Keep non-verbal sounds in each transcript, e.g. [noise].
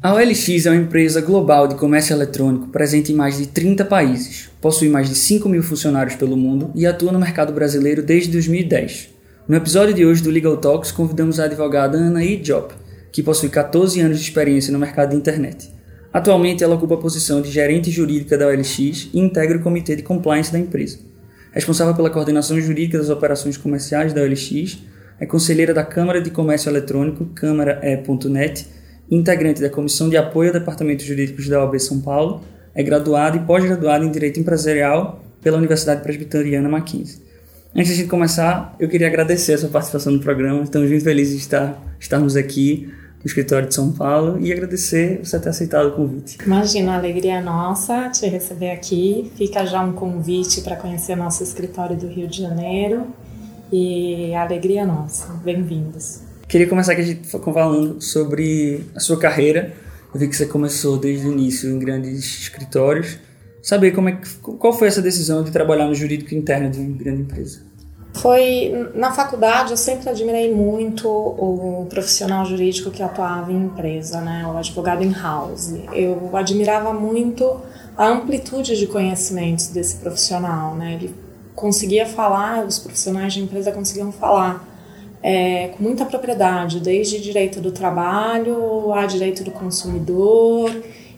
A OLX é uma empresa global de comércio eletrônico presente em mais de 30 países, possui mais de 5 mil funcionários pelo mundo e atua no mercado brasileiro desde 2010. No episódio de hoje do Legal Talks, convidamos a advogada Anaí Diop, que possui 14 anos de experiência no mercado de internet. Atualmente, ela ocupa a posição de gerente jurídica da OLX e integra o comitê de compliance da empresa. Responsável pela coordenação jurídica das operações comerciais da OLX, é conselheira da Câmara de Comércio Eletrônico, câmara.e.net, integrante da Comissão de Apoio ao Departamento Jurídico da OAB São Paulo, é graduada e pós-graduada em Direito Empresarial pela Universidade Presbiteriana Mackenzie. Antes de começar, eu queria agradecer a sua participação no programa. Estamos muito felizes de estar, estarmos aqui no escritório de São Paulo e agradecer você ter aceitado o convite. Imagina, a alegria é nossa te receber aqui. Fica já um convite para conhecer nosso escritório do Rio de Janeiro e a alegria é nossa. Bem-vindos. Queria começar aqui falando sobre a sua carreira. Eu vi que você começou desde o início em grandes escritórios. Saber como é que, qual foi essa decisão de trabalhar no jurídico interno de uma grande empresa? Foi na faculdade eu sempre admirei muito o profissional jurídico que atuava em empresa, né, o advogado in house. Eu admirava muito a amplitude de conhecimentos desse profissional, né? Ele conseguia falar, os profissionais de empresa conseguiam falar é, com muita propriedade, desde direito do trabalho a direito do consumidor,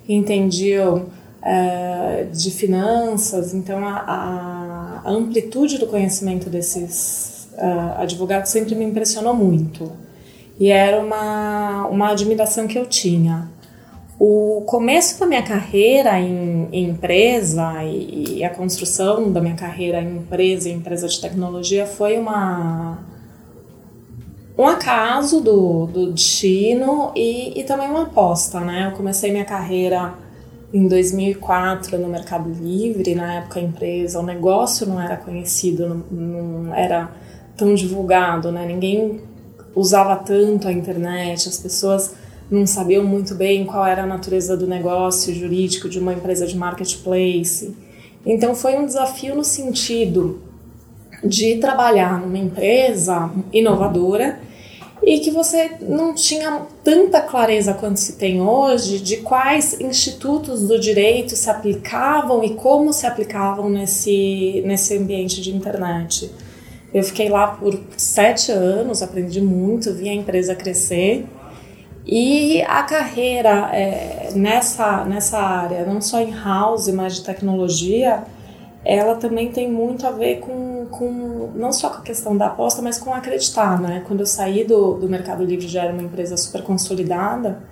entendiam é, de finanças, então a, a, amplitude do conhecimento desses uh, advogados sempre me impressionou muito e era uma, uma admiração que eu tinha. O começo da minha carreira em, em empresa e, e, a construção da minha carreira em empresa, em empresa de tecnologia, foi uma, um acaso do, do destino e, e também uma aposta, né? Eu comecei minha carreira em 2004 no Mercado Livre, na época a empresa, o negócio não era conhecido, não, não era tão divulgado, né? Ninguém usava tanto a internet, as pessoas não sabiam muito bem qual era a natureza do negócio jurídico de uma empresa de marketplace. Então foi um desafio no sentido de trabalhar numa empresa inovadora e que você não tinha tanta clareza quanto se tem hoje de quais institutos do direito se aplicavam e como se aplicavam nesse, nesse ambiente de internet. Eu fiquei lá por sete anos, aprendi muito, vi a empresa crescer. E a carreira é, nessa, nessa área, não só em house, mas de tecnologia, ela também tem muito a ver com, com não só com a questão da aposta, mas com acreditar, né? Quando eu saí do, do Mercado Livre já era uma empresa super consolidada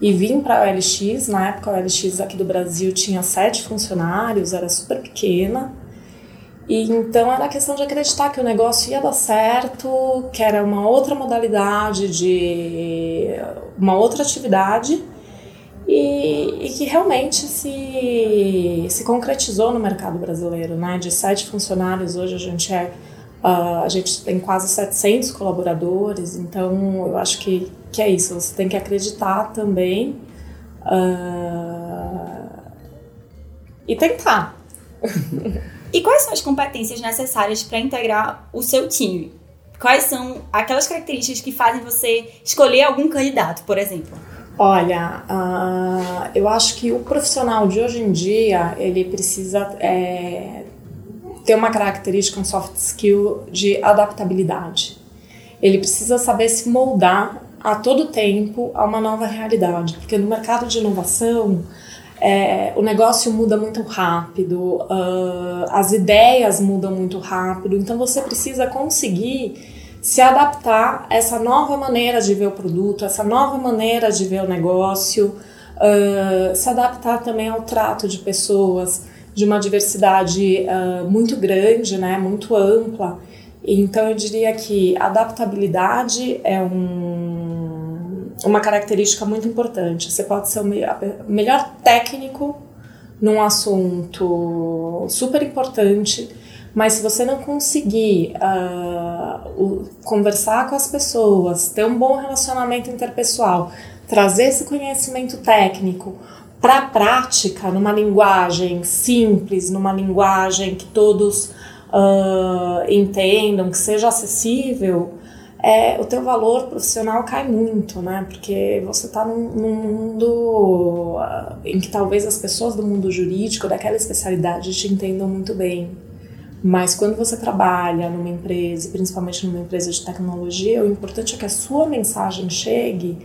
e vim para a OLX, na época a OLX aqui do Brasil tinha sete funcionários, era super pequena, e então era questão de acreditar que o negócio ia dar certo, que era uma outra modalidade de uma outra atividade e, e, que realmente se, se concretizou no mercado brasileiro, né? De sete funcionários, hoje a gente é uh, a gente tem quase 700 colaboradores, então eu acho que, que é isso, você tem que acreditar também uh, e tentar. e quais são as competências necessárias para integrar o seu time? Quais são aquelas características que fazem você escolher algum candidato, por exemplo? Olha, uh, eu acho que o profissional de hoje em dia ele precisa é, ter uma característica, um soft skill de adaptabilidade. Ele precisa saber se moldar a todo tempo a uma nova realidade, porque no mercado de inovação é, o negócio muda muito rápido, uh, as ideias mudam muito rápido, então você precisa conseguir se adaptar a essa nova maneira de ver o produto, essa nova maneira de ver o negócio, uh, se adaptar também ao trato de pessoas de uma diversidade uh, muito grande, né, muito ampla. Então eu diria que adaptabilidade é um, uma característica muito importante. Você pode ser o melhor técnico num assunto super importante, mas se você não conseguir uh, o, conversar com as pessoas, ter um bom relacionamento interpessoal, trazer esse conhecimento técnico para a prática, numa linguagem simples, numa linguagem que todos uh, entendam, que seja acessível, é, o teu valor profissional cai muito, né? Porque você está num, num, mundo uh, em que talvez as pessoas do mundo jurídico, daquela especialidade, te entendam muito bem. Mas quando você trabalha numa empresa, principalmente numa empresa de tecnologia, o importante é que a sua mensagem chegue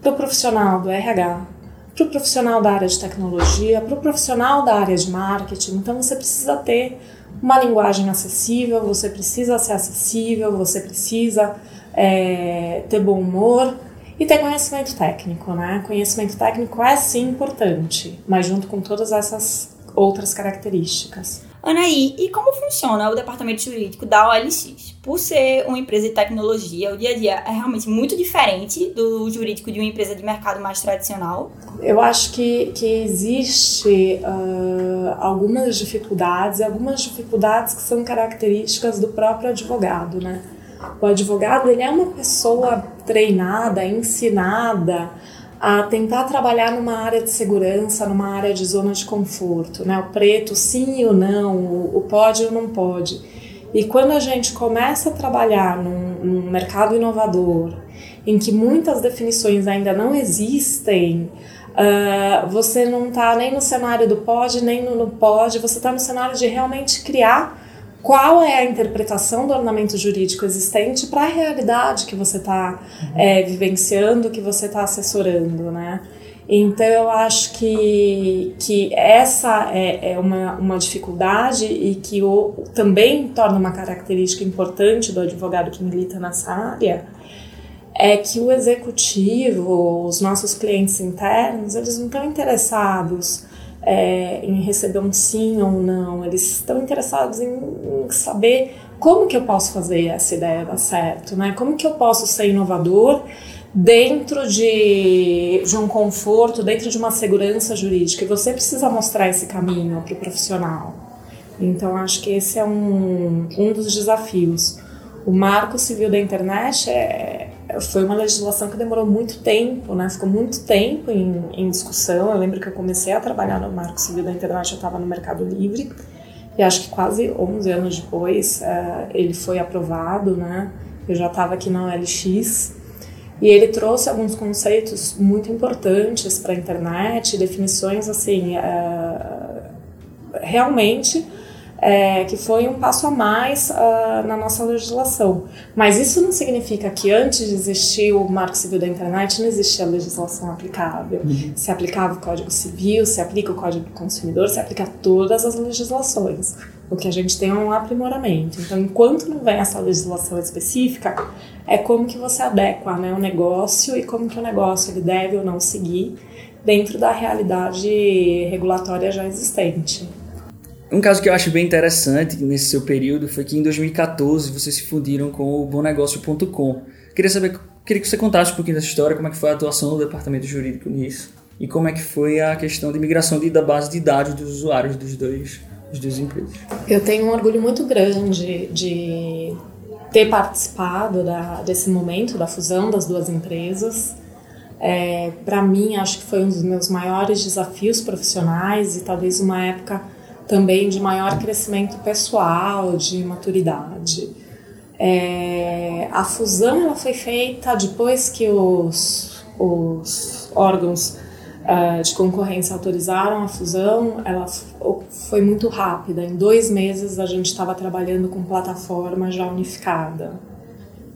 para o profissional do RH, para o profissional da área de tecnologia, para o profissional da área de marketing. Então você precisa ter uma linguagem acessível, você precisa ser acessível, você precisa é, ter bom humor e ter conhecimento técnico, né? Conhecimento técnico é sim importante, mas junto com todas essas outras características. Anaí, e como funciona o departamento jurídico da OLX? Por ser uma empresa de tecnologia, o dia a dia é realmente muito diferente do jurídico de uma empresa de mercado mais tradicional? Eu acho que, que existe uh, algumas dificuldades, algumas dificuldades que são características do próprio advogado, né? O advogado ele é uma pessoa treinada, ensinada a tentar trabalhar numa área de segurança, numa área de zona de conforto, né? O preto sim ou não, o pode ou não pode. E quando a gente começa a trabalhar num, num mercado inovador, em que muitas definições ainda não existem, uh, você não está nem no cenário do pode, nem no, no pode, você está no cenário de realmente criar qual é a interpretação do ordenamento jurídico existente para a realidade que você está uhum. é, vivenciando, que você está assessorando, né? Então eu acho que, que essa é, é uma, uma dificuldade e que o, também torna uma característica importante do advogado que milita nessa área, é que o executivo, os nossos clientes internos, eles não estão interessados é, em receber um sim ou um não, eles estão interessados em, em, saber como que eu posso fazer essa ideia dar certo, né? Como que eu posso ser inovador dentro de, de um conforto, dentro de uma segurança jurídica. E você precisa mostrar esse caminho para o profissional. Então, acho que esse é um, um dos desafios. O Marco Civil da Internet é, foi uma legislação que demorou muito tempo, né? Ficou muito tempo em, em discussão. Eu lembro que eu comecei a trabalhar no Marco Civil da Internet, eu estava no Mercado Livre, e acho que quase 11 anos depois uh, ele foi aprovado, né? Eu já estava aqui na OLX, e ele trouxe alguns conceitos muito importantes para a internet, definições assim, uh, realmente é, que foi um passo a mais uh, na nossa legislação. Mas isso não significa que antes de existir o Marco Civil da Internet não existia a legislação aplicável. Uhum. Se aplicava o Código Civil, se aplica o Código do Consumidor, se aplica todas as legislações. O que a gente tem é um aprimoramento. Então, enquanto não vem essa legislação específica, é como que você adequa né, o negócio e como que o negócio ele deve ou não seguir dentro da realidade regulatória já existente. Um caso que eu acho bem interessante nesse seu período foi que em 2014 vocês se fundiram com o BonNegócio.com. Queria saber, queria que você contasse um pouquinho dessa história, como é que foi a atuação do departamento jurídico nisso e como é que foi a questão de migração da base de dados dos usuários dos dois, dos duas empresas. Eu tenho um orgulho muito grande de ter participado da, desse momento da fusão das duas empresas. É, Para mim, acho que foi um dos meus maiores desafios profissionais e talvez uma época também de maior crescimento pessoal, de maturidade. É, a fusão ela foi feita depois que os, os órgãos uh, de concorrência autorizaram a fusão, ela foi muito rápida. Em dois meses a gente estava trabalhando com plataforma já unificada.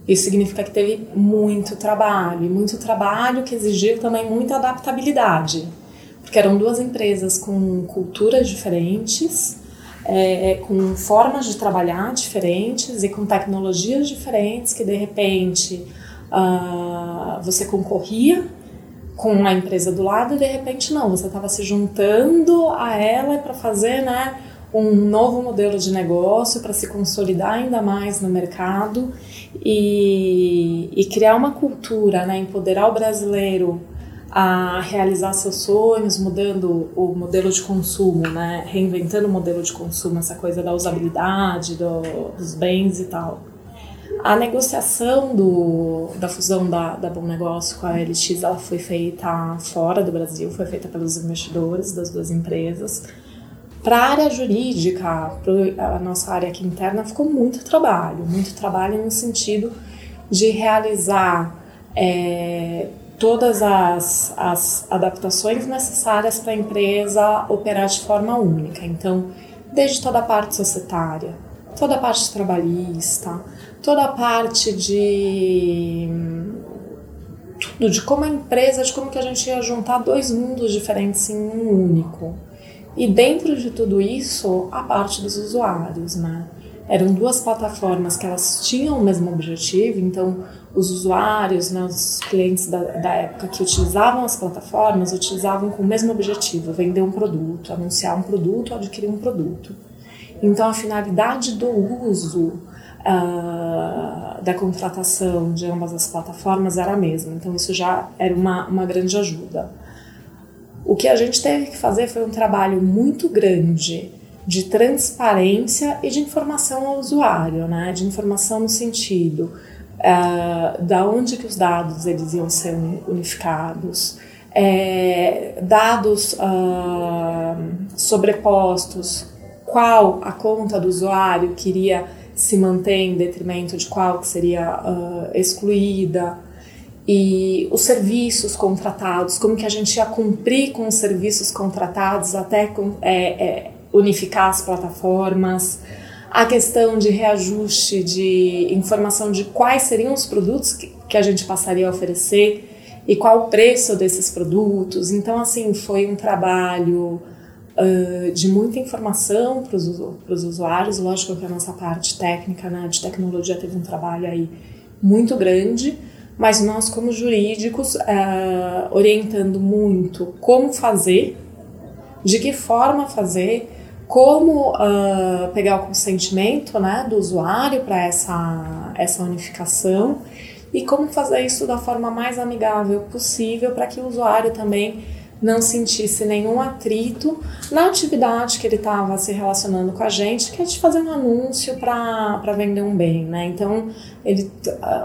Isso significa que teve muito trabalho, muito trabalho que exigiu também muita adaptabilidade porque eram duas empresas com culturas diferentes, é, com formas de trabalhar diferentes e com tecnologias diferentes que de repente uh, você concorria com a empresa do lado e de repente não, você estava se juntando a ela para fazer né, um novo modelo de negócio para se consolidar ainda mais no mercado e, e criar uma cultura, né, empoderar o brasileiro a realizar seus sonhos, mudando o modelo de consumo, né? reinventando o modelo de consumo, essa coisa da usabilidade do, dos bens e tal. A negociação do, da fusão da, da Bom Negócio com a LX ela foi feita fora do Brasil, foi feita pelos investidores das duas empresas. Para a área jurídica, para a nossa área aqui interna, ficou muito trabalho, muito trabalho no sentido de realizar é, todas as, as adaptações necessárias para a empresa operar de forma única. Então, desde toda a parte societária, toda a parte trabalhista, toda a parte de tudo, de como a empresa, de como que a gente ia juntar dois mundos diferentes em um único. E dentro de tudo isso, a parte dos usuários, né? Eram duas plataformas que elas tinham o mesmo objetivo, então os usuários, né, os clientes da, da época que utilizavam as plataformas, utilizavam com o mesmo objetivo, vender um produto, anunciar um produto, adquirir um produto. Então a finalidade do uso uh, da contratação de ambas as plataformas era a mesma, então isso já era uma, uma grande ajuda. O que a gente teve que fazer foi um trabalho muito grande de transparência e de informação ao usuário, né? de informação no sentido uh, da onde que os dados eles iam ser unificados, é, dados uh, sobrepostos, qual a conta do usuário queria se manter em detrimento de qual que seria uh, excluída. E os serviços contratados, como que a gente ia cumprir com os serviços contratados até é, é, unificar as plataformas, a questão de reajuste de informação de quais seriam os produtos que, que a gente passaria a oferecer e qual o preço desses produtos. Então, assim, foi um trabalho uh, de muita informação para os usuários. Lógico que a nossa parte técnica, né, de tecnologia, teve um trabalho aí muito grande, mas nós, como jurídicos, uh, orientando muito como fazer, de que forma fazer, como uh, pegar o consentimento né, do usuário para essa, essa unificação e como fazer isso da forma mais amigável possível para que o usuário também não sentisse nenhum atrito na atividade que ele estava se relacionando com a gente, que é de fazer um anúncio para vender um bem, né? Então, ele,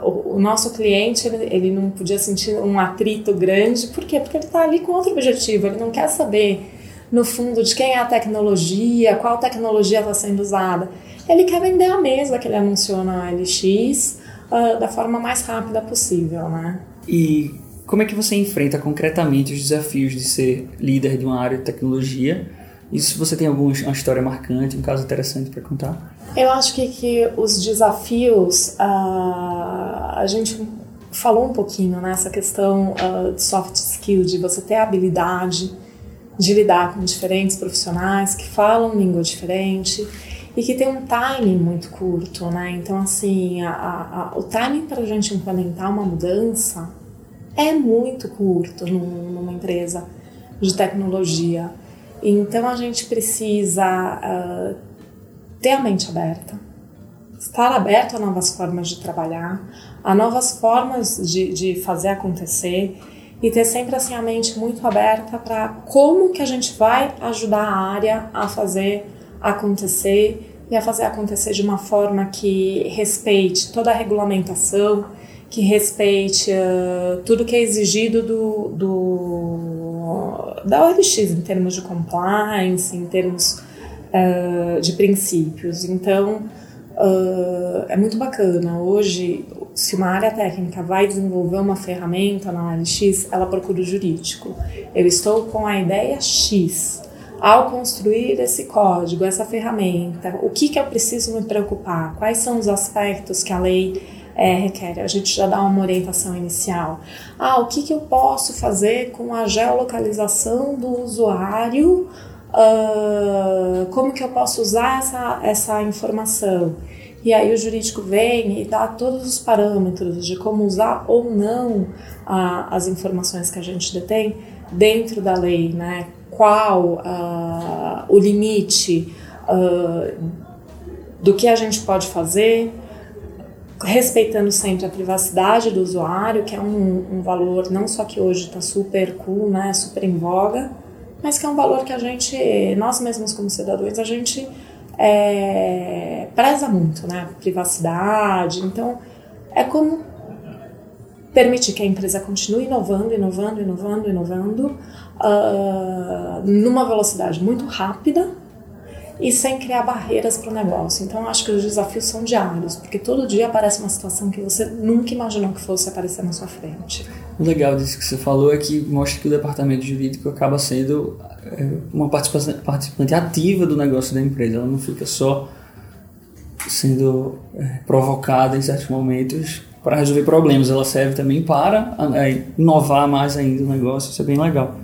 uh, o nosso cliente, ele, ele não podia sentir um atrito grande, por quê? Porque ele está ali com outro objetivo, ele não quer saber no fundo de quem é a tecnologia, qual tecnologia está sendo usada. Ele quer vender a mesa que ele anunciou na LX uh, da forma mais rápida possível, né? E como é que você enfrenta concretamente os desafios de ser líder de uma área de tecnologia? E se você tem alguma história marcante, um caso interessante para contar? Eu acho que, que os desafios, uh, a gente falou um pouquinho nessa né, questão uh, de soft skill, de você ter habilidade de lidar com diferentes profissionais que falam língua diferente e que tem um timing muito curto, né? Então, assim, a, a, o timing para a gente implementar uma mudança é muito curto num, numa empresa de tecnologia. Então, a gente precisa uh, ter a mente aberta, estar aberto a novas formas de trabalhar, a novas formas de, de fazer acontecer e ter sempre assim a mente muito aberta para como que a gente vai ajudar a área a fazer acontecer e a fazer acontecer de uma forma que respeite toda a regulamentação, que respeite uh, tudo que é exigido do, do, da OLX em termos de compliance, em termos uh, de princípios. Então, uh, é muito bacana. Hoje, se uma área técnica vai desenvolver uma ferramenta na área X, ela procura o jurídico. Eu estou com a ideia X. Ao construir esse código, essa ferramenta, o que, que eu preciso me preocupar? Quais são os aspectos que a lei é, requer? A gente já dá uma orientação inicial. Ah, o que, que eu posso fazer com a geolocalização do usuário? Uh, como que eu posso usar essa, essa informação? E aí o jurídico vem e dá todos os parâmetros de como usar ou não a, as informações que a gente detém dentro da lei, né? Qual uh, o limite uh, do que a gente pode fazer, respeitando sempre a privacidade do usuário, que é um, um valor não só que hoje está super cool, né, super em voga, mas que é um valor que a gente, nós mesmos como cidadãos, a gente é, preza muito, né? Privacidade. Então, é como permitir que a empresa continue inovando, inovando, inovando, inovando, uh, numa velocidade muito rápida e sem criar barreiras para o negócio. Então, acho que os desafios são diários, porque todo dia aparece uma situação que você nunca imaginou que fosse aparecer na sua frente. O legal disso que você falou é que mostra que o departamento jurídico acaba sendo é, uma participante ativa do negócio da empresa. Ela não fica só sendo é, provocada em certos momentos para resolver problemas. Ela serve também para é, inovar mais ainda o negócio. Isso é bem legal.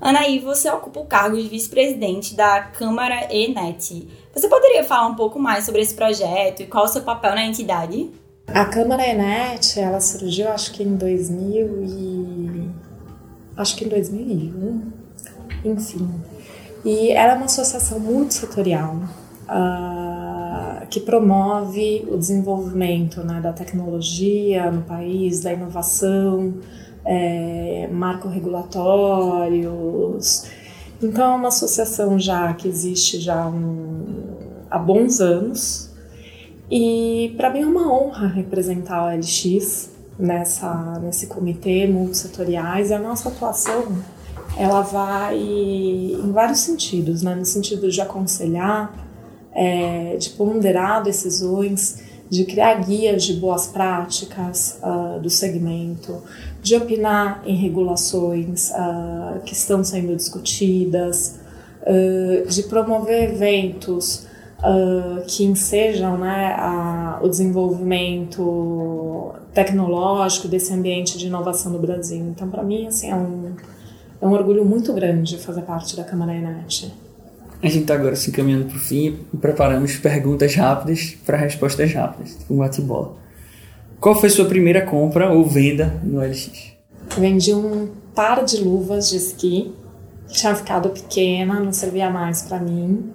Anaí, você ocupa o cargo de vice-presidente da Câmara ENET. Você poderia falar um pouco mais sobre esse projeto e qual o seu papel na entidade? A Câmara ENET, ela surgiu acho que em 2000 e... acho que em 2001, enfim. E ela é uma associação multissetorial uh, que promove o desenvolvimento né, da tecnologia no país, da inovação, é, marco regulatórios. Então é uma associação já que existe já um, há bons anos e para mim é uma honra representar a LX nessa, nesse comitê multissetoriais e a nossa atuação ela vai em vários sentidos, né? no sentido de aconselhar, é, de ponderar decisões, de criar guias de boas práticas uh, do segmento, de opinar em regulações uh, que estão sendo discutidas, uh, de promover eventos que ensejam né, a, o desenvolvimento tecnológico desse ambiente de inovação no Brasil. Então, para mim, assim, é um, é um orgulho muito grande fazer parte da Câmara Enet. A gente está agora se encaminhando para o fim e preparamos perguntas rápidas para respostas rápidas, um bate-bola. Qual foi sua primeira compra ou venda no LX? Vendi um par de luvas de esqui, tinha ficado pequena, não servia mais para mim.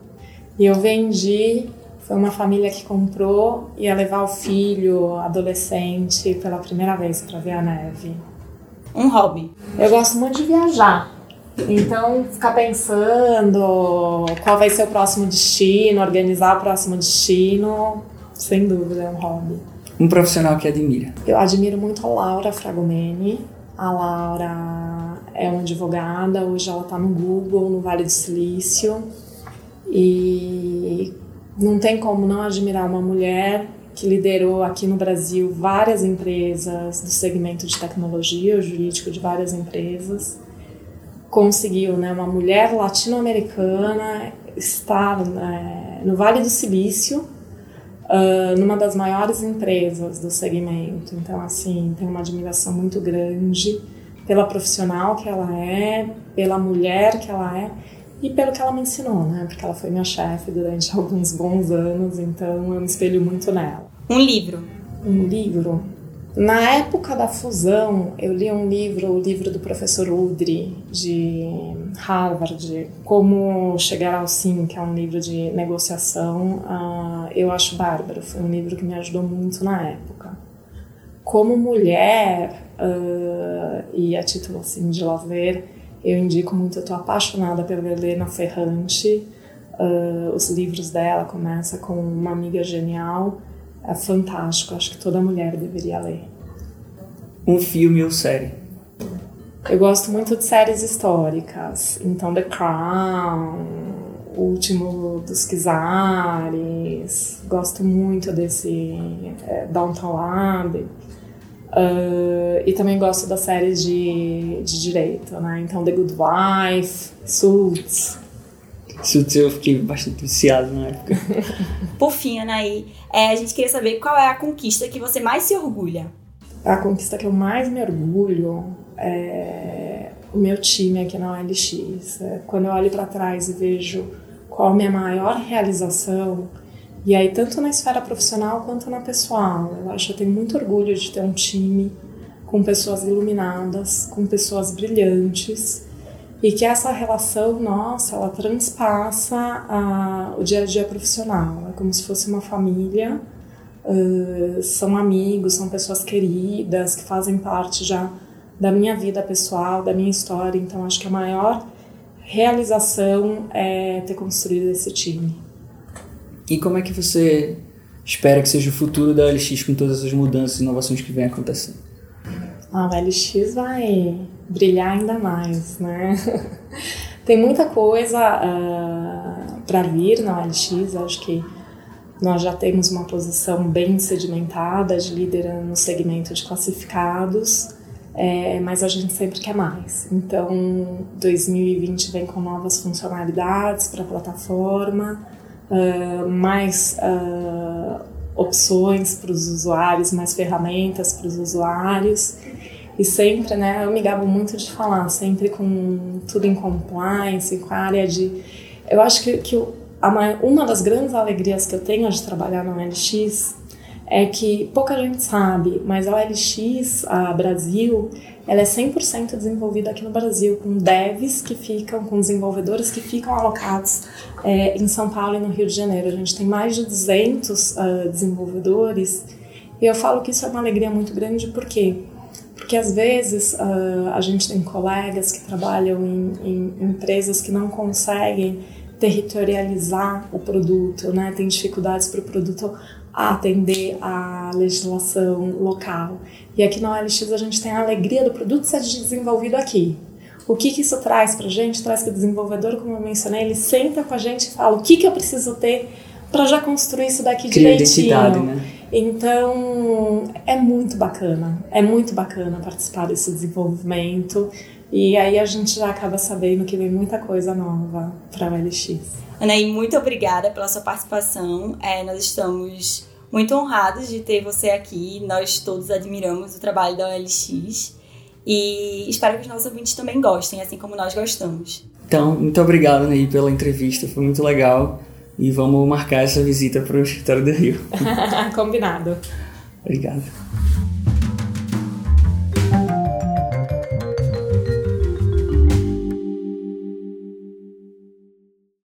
E eu vendi, foi uma família que comprou, ia levar o filho adolescente pela primeira vez para ver a neve. Um hobby. Eu gosto muito de viajar. Então, ficar pensando qual vai ser o próximo destino, organizar o próximo destino, sem dúvida é um hobby. Um profissional que admira? Eu admiro muito a Laura Fragomeni. A Laura é uma advogada, hoje ela está no Google, no Vale do Silício. E não tem como não admirar uma mulher que liderou aqui no Brasil várias empresas do segmento de tecnologia, o jurídico de várias empresas conseguiu, né, uma mulher latino-americana estar né, no Vale do Silício, uh, numa das maiores empresas do segmento. Então, assim, tenho uma admiração muito grande pela profissional que ela é, pela mulher que ela é e pelo que ela me ensinou, né? Porque ela foi minha chefe durante [laughs] alguns bons anos, então eu me espelho muito nela. Um livro. Um livro. Na época da fusão, eu li um livro, o livro do professor Udry, de Harvard, Como Chegar ao Sim, que é um livro de negociação. Uh, eu acho bárbaro, foi um livro que me ajudou muito na época. Como mulher, uh, e a título assim, de lazer, eu indico muito, eu estou apaixonada pela Helena Ferrante. Uh, os livros dela começa com Uma Amiga Genial, é fantástico. Acho que toda mulher deveria ler. Um filme ou série? Eu gosto muito de séries históricas. Então, The Crown, O Último dos Kizares. Gosto muito desse é, Downton Abbey. Uh, e também gosto das séries de, de direito, né? Então, The Good Wife, Suits. Suits eu fiquei bastante viciado na época. [laughs] Por fim, Anaí, é, a gente queria saber qual é a conquista que você mais se orgulha. A conquista que eu mais me orgulho é o meu time aqui na OLX. É quando eu olho para trás e vejo qual a minha maior realização, e aí tanto na esfera profissional quanto na pessoal. Eu acho que eu tenho muito orgulho de ter um time com pessoas iluminadas, com pessoas brilhantes e que essa relação nossa ela transpassa a, o dia a dia profissional. É como se fosse uma família uh, são amigos são pessoas queridas que fazem parte já da minha vida pessoal da minha história. Então acho que a maior realização é ter construído esse time. E como é que você espera que seja o futuro da LX com todas as mudanças e inovações que vem acontecendo a LX vai brilhar ainda mais, né? [laughs] tem muita coisa uh, para vir na OLX, acho que nós já temos uma posição bem sedimentada de líder no segmento de classificados, é, mas a gente sempre quer mais. Então, 2020 vem com novas funcionalidades para a plataforma, uh, mais uh, opções para os usuários, mais ferramentas para os usuários. E sempre, né, eu me gabo muito de falar, sempre com tudo em compliance, com a área de. Eu acho que, que uma das grandes alegrias que eu tenho de trabalhar no LX é que pouca gente sabe, mas a OLX, a Brasil, ela é 100% desenvolvida aqui no Brasil, com devs que ficam, com desenvolvedores que ficam alocados é, em São Paulo e no Rio de Janeiro. A gente tem mais de 200 uh, ah, desenvolvedores e eu falo que isso é uma alegria muito grande, por quê? Porque às vezes uh, a gente tem colegas que trabalham em, em empresas que não conseguem territorializar o produto, né? Tem dificuldades para o produto atender à legislação local. E aqui na OLX a gente tem a alegria do produto ser desenvolvido aqui. O que, que isso traz para a gente? Traz que o desenvolvedor, como eu mencionei, ele senta com a gente e fala o que, que eu preciso ter para já construir isso daqui Cria direitinho. Né? Então é muito bacana, é muito bacana participar desse desenvolvimento e aí a gente já acaba sabendo que vem muita coisa nova para o LX. Anaí, muito obrigada pela sua participação. É, nós estamos muito honrados de ter você aqui. Nós todos admiramos o trabalho da OLX e espero que os nossos ouvintes também gostem, assim como nós gostamos. Então, muito obrigado, Ney, pela entrevista, foi muito legal. E vamos marcar essa visita para o escritório do Rio. [laughs] Combinado. Obrigado.